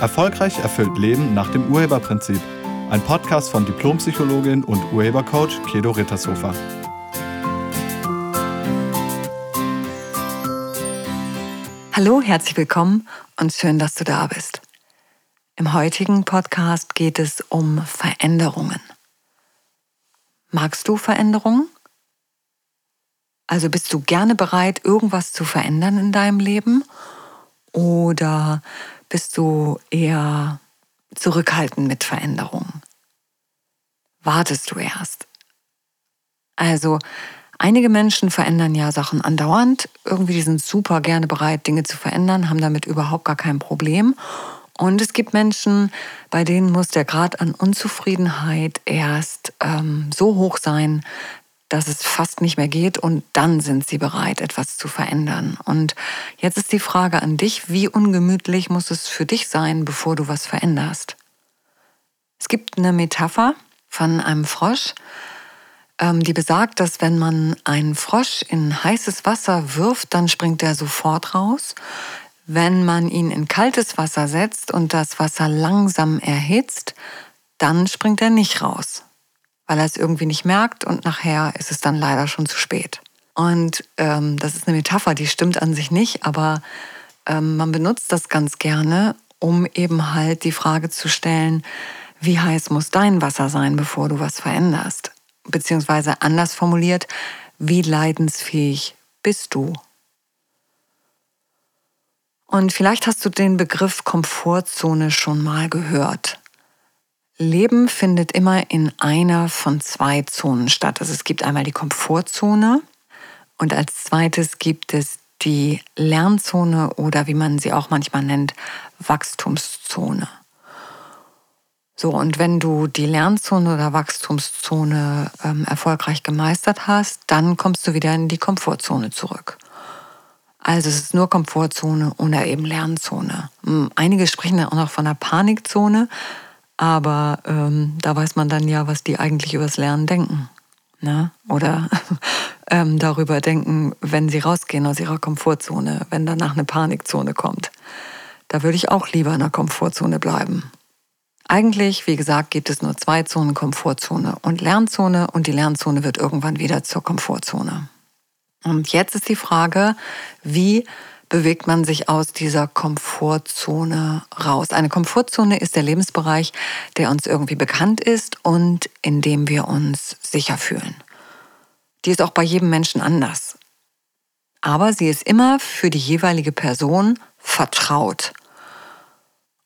Erfolgreich erfüllt Leben nach dem Urheberprinzip. Ein Podcast von Diplompsychologin und Urhebercoach Kedo Rittershofer. Hallo, herzlich willkommen und schön, dass du da bist. Im heutigen Podcast geht es um Veränderungen. Magst du Veränderungen? Also bist du gerne bereit, irgendwas zu verändern in deinem Leben? Oder bist du eher zurückhaltend mit Veränderungen? Wartest du erst? Also, einige Menschen verändern ja Sachen andauernd. Irgendwie die sind super gerne bereit, Dinge zu verändern, haben damit überhaupt gar kein Problem. Und es gibt Menschen, bei denen muss der Grad an Unzufriedenheit erst ähm, so hoch sein, dass es fast nicht mehr geht und dann sind sie bereit, etwas zu verändern. Und jetzt ist die Frage an dich, wie ungemütlich muss es für dich sein, bevor du was veränderst? Es gibt eine Metapher von einem Frosch, ähm, die besagt, dass wenn man einen Frosch in heißes Wasser wirft, dann springt er sofort raus. Wenn man ihn in kaltes Wasser setzt und das Wasser langsam erhitzt, dann springt er nicht raus weil er es irgendwie nicht merkt und nachher ist es dann leider schon zu spät. Und ähm, das ist eine Metapher, die stimmt an sich nicht, aber ähm, man benutzt das ganz gerne, um eben halt die Frage zu stellen, wie heiß muss dein Wasser sein, bevor du was veränderst? Beziehungsweise anders formuliert, wie leidensfähig bist du? Und vielleicht hast du den Begriff Komfortzone schon mal gehört. Leben findet immer in einer von zwei Zonen statt. Also es gibt einmal die Komfortzone und als zweites gibt es die Lernzone oder wie man sie auch manchmal nennt, Wachstumszone. So, und wenn du die Lernzone oder Wachstumszone ähm, erfolgreich gemeistert hast, dann kommst du wieder in die Komfortzone zurück. Also es ist nur Komfortzone oder eben Lernzone. Hm, einige sprechen dann auch noch von der Panikzone. Aber ähm, da weiß man dann ja, was die eigentlich übers Lernen denken. Ne? Oder ähm, darüber denken, wenn sie rausgehen aus ihrer Komfortzone, wenn danach eine Panikzone kommt. Da würde ich auch lieber in der Komfortzone bleiben. Eigentlich, wie gesagt, gibt es nur zwei Zonen, Komfortzone und Lernzone und die Lernzone wird irgendwann wieder zur Komfortzone. Und jetzt ist die Frage, wie bewegt man sich aus dieser Komfortzone raus. Eine Komfortzone ist der Lebensbereich, der uns irgendwie bekannt ist und in dem wir uns sicher fühlen. Die ist auch bei jedem Menschen anders. Aber sie ist immer für die jeweilige Person vertraut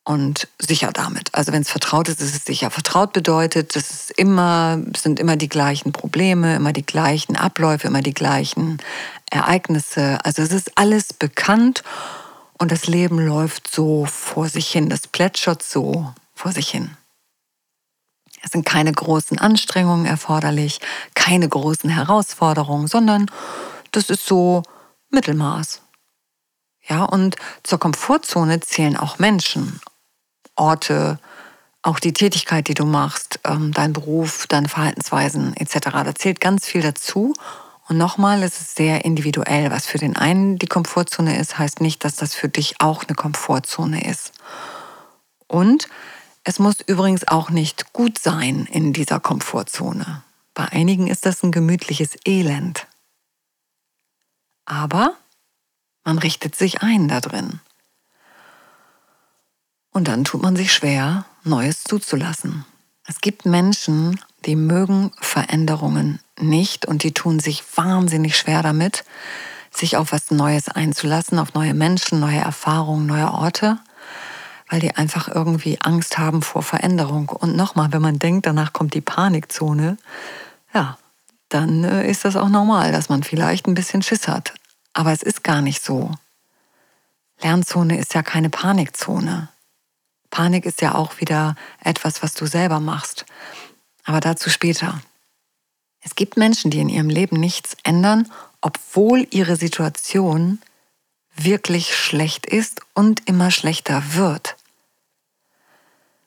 und sicher damit. Also wenn es vertraut ist, ist es sicher. Vertraut bedeutet, es ist immer, sind immer die gleichen Probleme, immer die gleichen Abläufe, immer die gleichen Ereignisse. Also es ist alles bekannt und das Leben läuft so vor sich hin. Das plätschert so vor sich hin. Es sind keine großen Anstrengungen erforderlich, keine großen Herausforderungen, sondern das ist so Mittelmaß. Ja, und zur Komfortzone zählen auch Menschen. Orte, auch die Tätigkeit, die du machst, ähm, dein Beruf, deine Verhaltensweisen etc. Da zählt ganz viel dazu. Und nochmal, es ist sehr individuell. Was für den einen die Komfortzone ist, heißt nicht, dass das für dich auch eine Komfortzone ist. Und es muss übrigens auch nicht gut sein in dieser Komfortzone. Bei einigen ist das ein gemütliches Elend. Aber man richtet sich ein da drin. Und dann tut man sich schwer, Neues zuzulassen. Es gibt Menschen, die mögen Veränderungen nicht und die tun sich wahnsinnig schwer damit, sich auf was Neues einzulassen, auf neue Menschen, neue Erfahrungen, neue Orte, weil die einfach irgendwie Angst haben vor Veränderung. Und nochmal, wenn man denkt, danach kommt die Panikzone, ja, dann äh, ist das auch normal, dass man vielleicht ein bisschen Schiss hat. Aber es ist gar nicht so. Lernzone ist ja keine Panikzone. Panik ist ja auch wieder etwas, was du selber machst. Aber dazu später. Es gibt Menschen, die in ihrem Leben nichts ändern, obwohl ihre Situation wirklich schlecht ist und immer schlechter wird.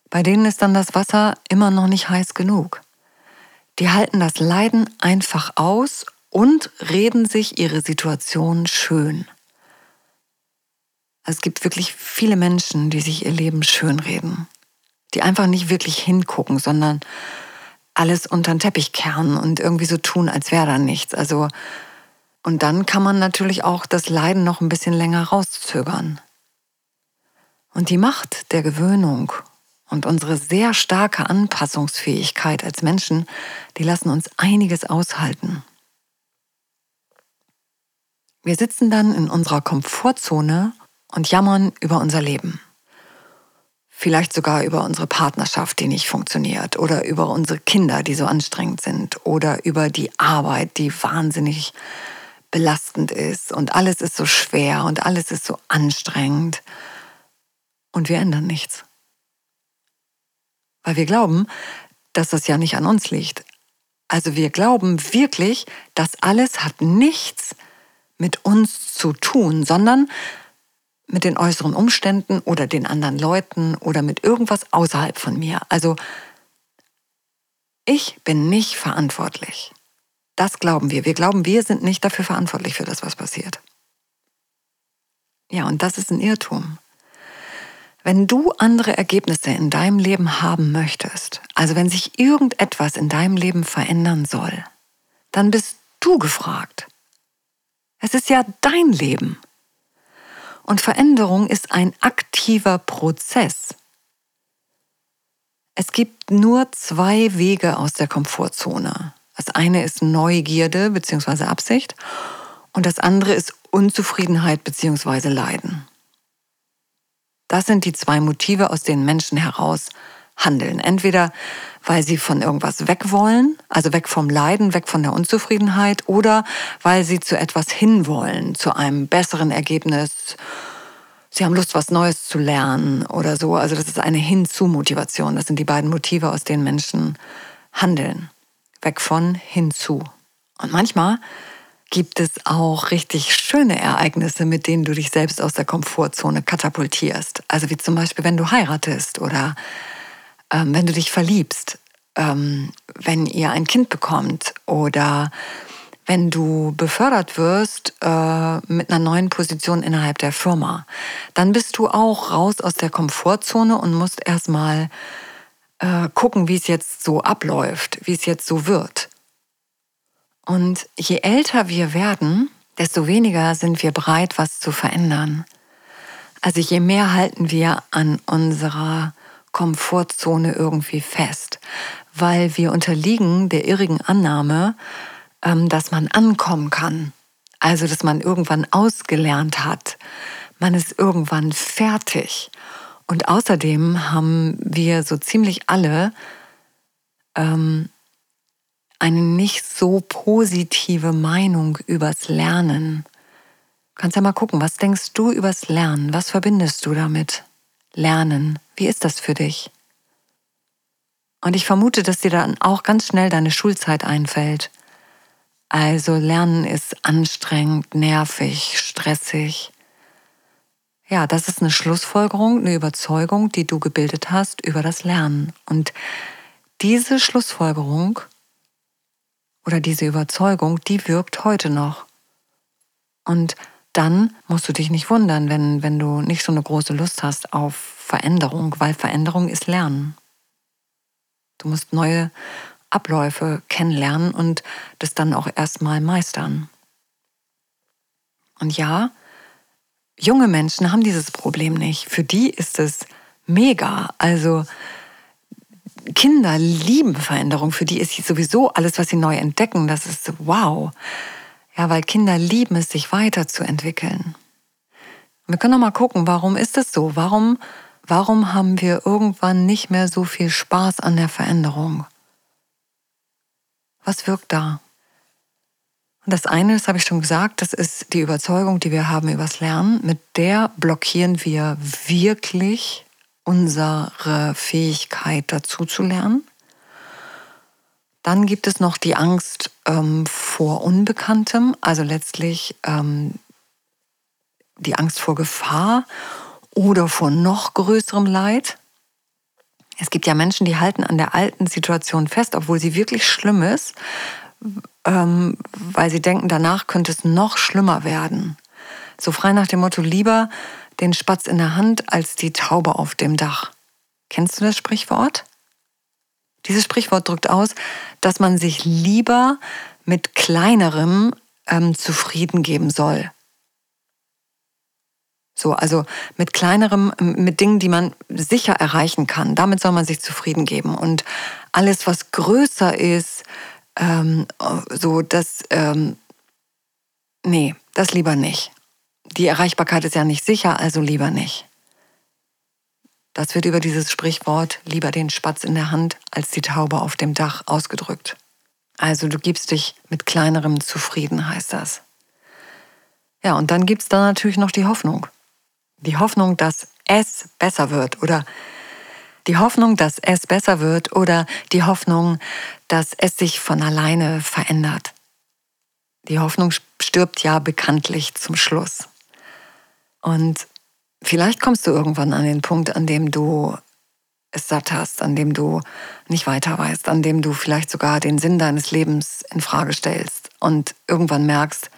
Bei denen ist dann das Wasser immer noch nicht heiß genug. Die halten das Leiden einfach aus und reden sich ihre Situation schön. Es gibt wirklich viele Menschen, die sich ihr Leben schönreden, die einfach nicht wirklich hingucken, sondern alles unter den Teppich kehren und irgendwie so tun, als wäre da nichts. Also und dann kann man natürlich auch das Leiden noch ein bisschen länger rauszögern. Und die Macht der Gewöhnung und unsere sehr starke Anpassungsfähigkeit als Menschen, die lassen uns einiges aushalten. Wir sitzen dann in unserer Komfortzone und jammern über unser Leben. Vielleicht sogar über unsere Partnerschaft, die nicht funktioniert, oder über unsere Kinder, die so anstrengend sind, oder über die Arbeit, die wahnsinnig belastend ist und alles ist so schwer und alles ist so anstrengend. Und wir ändern nichts. Weil wir glauben, dass das ja nicht an uns liegt. Also wir glauben wirklich, das alles hat nichts mit uns zu tun, sondern mit den äußeren Umständen oder den anderen Leuten oder mit irgendwas außerhalb von mir. Also ich bin nicht verantwortlich. Das glauben wir. Wir glauben, wir sind nicht dafür verantwortlich für das, was passiert. Ja, und das ist ein Irrtum. Wenn du andere Ergebnisse in deinem Leben haben möchtest, also wenn sich irgendetwas in deinem Leben verändern soll, dann bist du gefragt. Es ist ja dein Leben. Und Veränderung ist ein aktiver Prozess. Es gibt nur zwei Wege aus der Komfortzone. Das eine ist Neugierde bzw. Absicht und das andere ist Unzufriedenheit bzw. Leiden. Das sind die zwei Motive, aus denen Menschen heraus handeln. Entweder weil sie von irgendwas weg wollen, also weg vom Leiden, weg von der Unzufriedenheit, oder weil sie zu etwas hinwollen, zu einem besseren Ergebnis. Sie haben Lust, was Neues zu lernen oder so. Also das ist eine Hinzu-Motivation. Das sind die beiden Motive, aus denen Menschen handeln weg von hinzu. Und manchmal gibt es auch richtig schöne Ereignisse, mit denen du dich selbst aus der Komfortzone katapultierst. Also wie zum Beispiel, wenn du heiratest oder ähm, wenn du dich verliebst, ähm, wenn ihr ein Kind bekommt oder wenn du befördert wirst äh, mit einer neuen Position innerhalb der Firma. Dann bist du auch raus aus der Komfortzone und musst erstmal äh, gucken, wie es jetzt so abläuft, wie es jetzt so wird. Und je älter wir werden, desto weniger sind wir bereit, was zu verändern. Also je mehr halten wir an unserer Komfortzone irgendwie fest, weil wir unterliegen der irrigen Annahme, ähm, dass man ankommen kann. Also dass man irgendwann ausgelernt hat. Man ist irgendwann fertig. Und außerdem haben wir so ziemlich alle ähm, eine nicht so positive Meinung übers Lernen. Kannst ja mal gucken, was denkst du übers Lernen? Was verbindest du damit? Lernen. Wie ist das für dich? Und ich vermute, dass dir dann auch ganz schnell deine Schulzeit einfällt. Also Lernen ist anstrengend, nervig, stressig. Ja, das ist eine Schlussfolgerung, eine Überzeugung, die du gebildet hast über das Lernen. Und diese Schlussfolgerung oder diese Überzeugung, die wirkt heute noch. Und dann musst du dich nicht wundern, wenn, wenn du nicht so eine große Lust hast auf Veränderung, weil Veränderung ist Lernen. Du musst neue Abläufe kennenlernen und das dann auch erstmal meistern. Und ja, junge Menschen haben dieses Problem nicht. Für die ist es mega. Also Kinder lieben Veränderung. Für die ist sowieso alles, was sie neu entdecken, das ist wow. Ja, weil Kinder lieben es, sich weiterzuentwickeln. Wir können noch mal gucken, warum ist das so? Warum, warum haben wir irgendwann nicht mehr so viel Spaß an der Veränderung? Was wirkt da? Und das eine, das habe ich schon gesagt, das ist die Überzeugung, die wir haben übers Lernen. Mit der blockieren wir wirklich unsere Fähigkeit dazu zu lernen. Dann gibt es noch die Angst ähm, vor Unbekanntem, also letztlich ähm, die Angst vor Gefahr oder vor noch größerem Leid. Es gibt ja Menschen, die halten an der alten Situation fest, obwohl sie wirklich schlimm ist, ähm, weil sie denken, danach könnte es noch schlimmer werden. So frei nach dem Motto, lieber den Spatz in der Hand als die Taube auf dem Dach. Kennst du das Sprichwort? Dieses Sprichwort drückt aus, dass man sich lieber mit kleinerem ähm, zufrieden geben soll. So, also mit kleinerem, mit Dingen, die man sicher erreichen kann. Damit soll man sich zufrieden geben. Und alles, was größer ist, ähm, so das, ähm, nee, das lieber nicht. Die Erreichbarkeit ist ja nicht sicher, also lieber nicht. Das wird über dieses Sprichwort lieber den Spatz in der Hand als die Taube auf dem Dach ausgedrückt. Also du gibst dich mit kleinerem zufrieden, heißt das. Ja, und dann gibt es da natürlich noch die Hoffnung. Die Hoffnung, dass es besser wird oder die Hoffnung, dass es besser wird oder die Hoffnung, dass es sich von alleine verändert. Die Hoffnung stirbt ja bekanntlich zum Schluss. Und vielleicht kommst du irgendwann an den Punkt, an dem du es satt hast, an dem du nicht weiter weißt, an dem du vielleicht sogar den Sinn deines Lebens in Frage stellst und irgendwann merkst,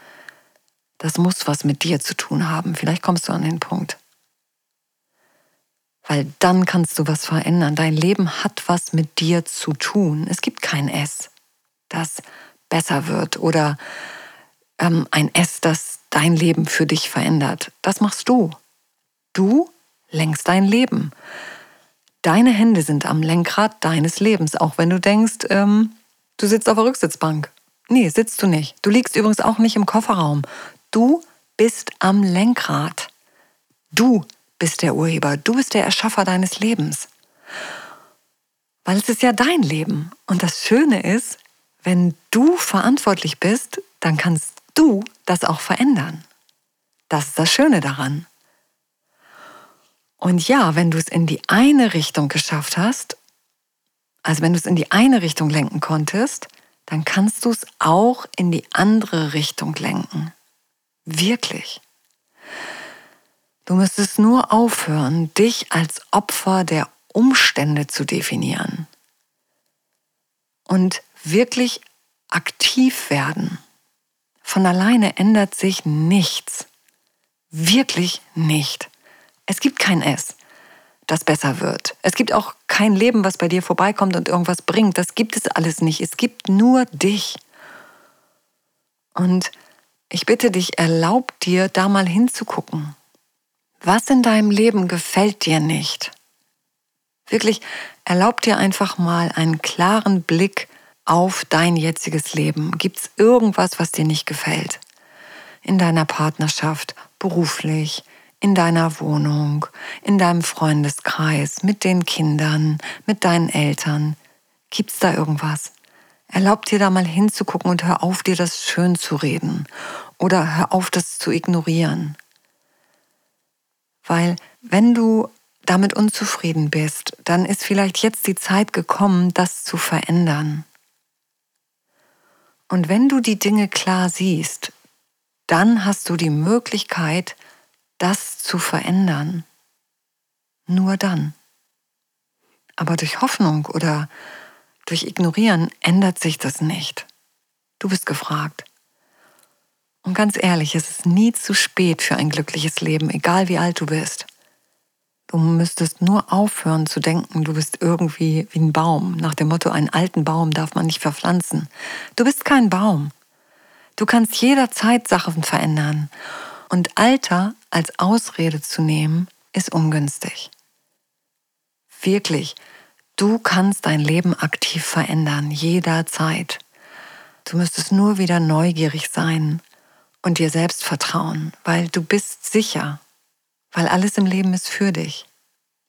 das muss was mit dir zu tun haben. Vielleicht kommst du an den Punkt. Weil dann kannst du was verändern. Dein Leben hat was mit dir zu tun. Es gibt kein S, das besser wird oder ähm, ein S, das dein Leben für dich verändert. Das machst du. Du lenkst dein Leben. Deine Hände sind am Lenkrad deines Lebens, auch wenn du denkst, ähm, du sitzt auf der Rücksitzbank. Nee, sitzt du nicht. Du liegst übrigens auch nicht im Kofferraum. Du bist am Lenkrad. Du bist der Urheber. Du bist der Erschaffer deines Lebens. Weil es ist ja dein Leben. Und das Schöne ist, wenn du verantwortlich bist, dann kannst du das auch verändern. Das ist das Schöne daran. Und ja, wenn du es in die eine Richtung geschafft hast, also wenn du es in die eine Richtung lenken konntest, dann kannst du es auch in die andere Richtung lenken. Wirklich. Du müsstest nur aufhören, dich als Opfer der Umstände zu definieren und wirklich aktiv werden. Von alleine ändert sich nichts. Wirklich nicht. Es gibt kein S, das besser wird. Es gibt auch kein Leben, was bei dir vorbeikommt und irgendwas bringt. Das gibt es alles nicht. Es gibt nur dich. Und ich bitte dich, erlaub dir, da mal hinzugucken. Was in deinem Leben gefällt dir nicht? Wirklich, erlaub dir einfach mal einen klaren Blick auf dein jetziges Leben. Gibt es irgendwas, was dir nicht gefällt? In deiner Partnerschaft, beruflich, in deiner Wohnung, in deinem Freundeskreis, mit den Kindern, mit deinen Eltern? Gibt es da irgendwas? Erlaub dir da mal hinzugucken und hör auf, dir das schön zu reden oder hör auf, das zu ignorieren. Weil wenn du damit unzufrieden bist, dann ist vielleicht jetzt die Zeit gekommen, das zu verändern. Und wenn du die Dinge klar siehst, dann hast du die Möglichkeit, das zu verändern. Nur dann. Aber durch Hoffnung oder durch Ignorieren ändert sich das nicht. Du bist gefragt. Und ganz ehrlich, es ist nie zu spät für ein glückliches Leben, egal wie alt du bist. Du müsstest nur aufhören zu denken, du bist irgendwie wie ein Baum, nach dem Motto, einen alten Baum darf man nicht verpflanzen. Du bist kein Baum. Du kannst jederzeit Sachen verändern. Und Alter als Ausrede zu nehmen, ist ungünstig. Wirklich, du kannst dein Leben aktiv verändern, jederzeit. Du müsstest nur wieder neugierig sein und dir selbst vertrauen, weil du bist sicher, weil alles im Leben ist für dich.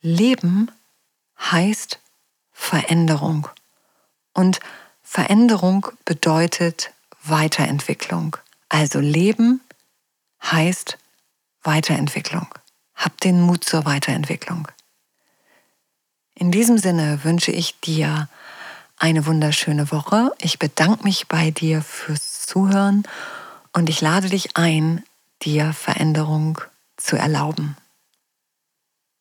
Leben heißt Veränderung. Und Veränderung bedeutet Weiterentwicklung. Also Leben heißt Weiterentwicklung. Hab den Mut zur Weiterentwicklung. In diesem Sinne wünsche ich dir eine wunderschöne Woche. Ich bedanke mich bei dir fürs Zuhören und ich lade dich ein, dir Veränderung zu erlauben.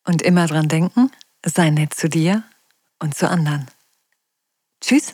Und immer dran denken, sei nett zu dir und zu anderen. Tschüss!